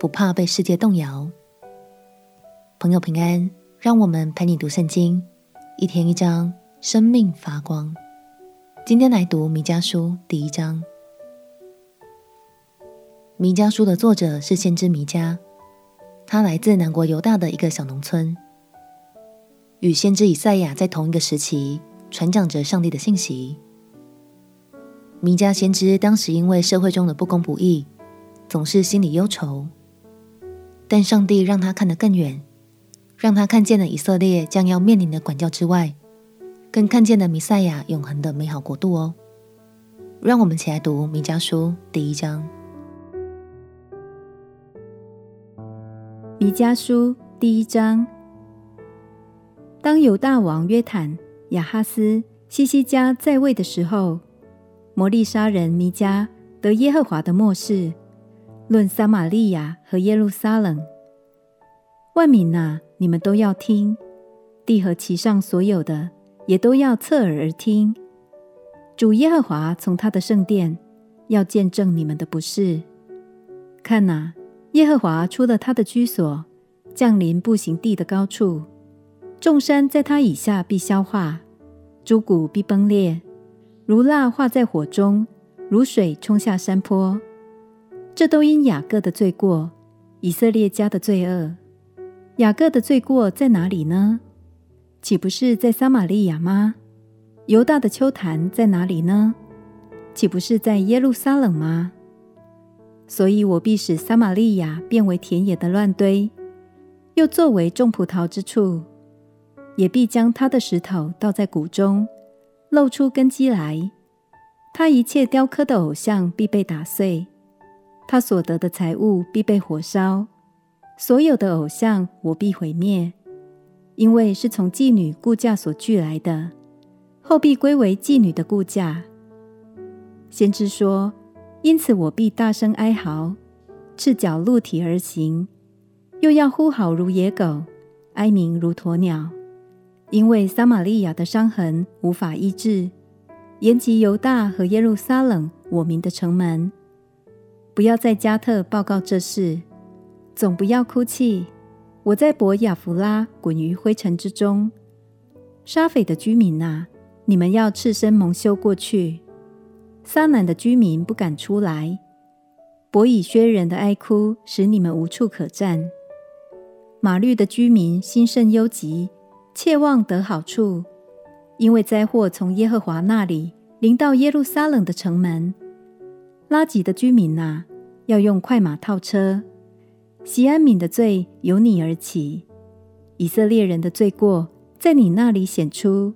不怕被世界动摇。朋友平安，让我们陪你读圣经，一天一章，生命发光。今天来读弥迦书第一章。弥迦书的作者是先知弥迦，他来自南国犹大的一个小农村，与先知以赛亚在同一个时期，传讲着上帝的信息。弥迦先知当时因为社会中的不公不义，总是心里忧愁，但上帝让他看得更远，让他看见了以色列将要面临的管教之外，更看见了弥赛亚永恒的美好国度哦。让我们起来读弥迦书第一章。弥迦书第一章，当犹大王约坦、亚哈斯、西西家在位的时候，摩利沙人弥迦得耶和华的默示。论撒玛利亚和耶路撒冷，万民哪，你们都要听；地和其上所有的，也都要侧耳而听。主耶和华从他的圣殿要见证你们的不是。看哪，耶和华出了他的居所，降临步行地的高处，众山在他以下必消化，诸谷必崩裂，如蜡化在火中，如水冲下山坡。这都因雅各的罪过，以色列家的罪恶。雅各的罪过在哪里呢？岂不是在撒玛利亚吗？犹大的丘坛在哪里呢？岂不是在耶路撒冷吗？所以我必使撒玛利亚变为田野的乱堆，又作为种葡萄之处，也必将他的石头倒在谷中，露出根基来。他一切雕刻的偶像必被打碎。他所得的财物必被火烧，所有的偶像我必毁灭，因为是从妓女雇价所聚来的，后必归为妓女的雇价。先知说：因此我必大声哀嚎，赤脚露体而行，又要呼号如野狗，哀鸣如鸵鸟，因为撒玛利亚的伤痕无法医治，延及犹大和耶路撒冷我民的城门。不要在加特报告这事，总不要哭泣。我在伯亚弗拉滚于灰尘之中。沙斐的居民呐，你们要赤身蒙羞过去。撒南的居民不敢出来。伯以薛人的哀哭使你们无处可站。玛律的居民心甚忧急，切望得好处，因为灾祸从耶和华那里临到耶路撒冷的城门。拉吉的居民呐，要用快马套车。锡安敏的罪由你而起，以色列人的罪过在你那里显出。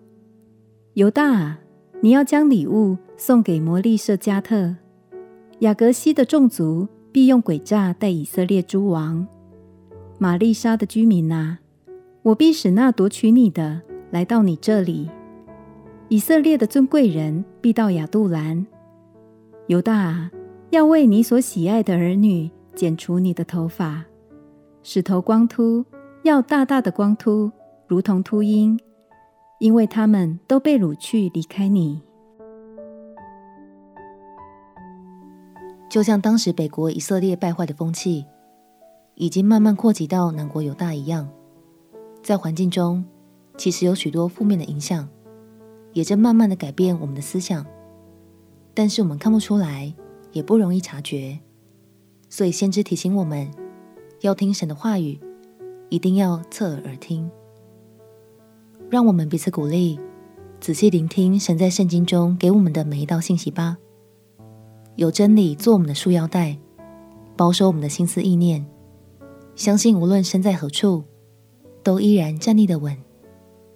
犹大，你要将礼物送给摩利设迦特。雅各西的众族必用诡诈待以色列诸王。玛利沙的居民啊，我必使那夺取你的来到你这里。以色列的尊贵人必到亚杜兰。犹大啊，要为你所喜爱的儿女剪除你的头发，使头光秃，要大大的光秃，如同秃鹰，因为他们都被掳去离开你。就像当时北国以色列败坏的风气，已经慢慢扩及到南国犹大一样，在环境中其实有许多负面的影响，也正慢慢的改变我们的思想。但是我们看不出来，也不容易察觉，所以先知提醒我们，要听神的话语，一定要侧耳而听。让我们彼此鼓励，仔细聆听神在圣经中给我们的每一道信息吧。有真理做我们的束腰带，保守我们的心思意念，相信无论身在何处，都依然站立得稳。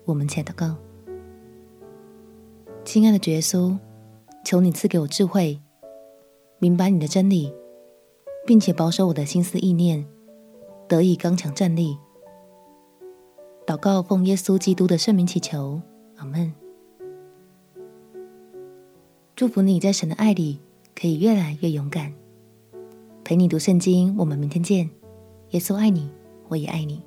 我们且得告，亲爱的主耶稣。求你赐给我智慧，明白你的真理，并且保守我的心思意念，得以刚强站立。祷告奉耶稣基督的圣名祈求，阿门。祝福你在神的爱里可以越来越勇敢。陪你读圣经，我们明天见。耶稣爱你，我也爱你。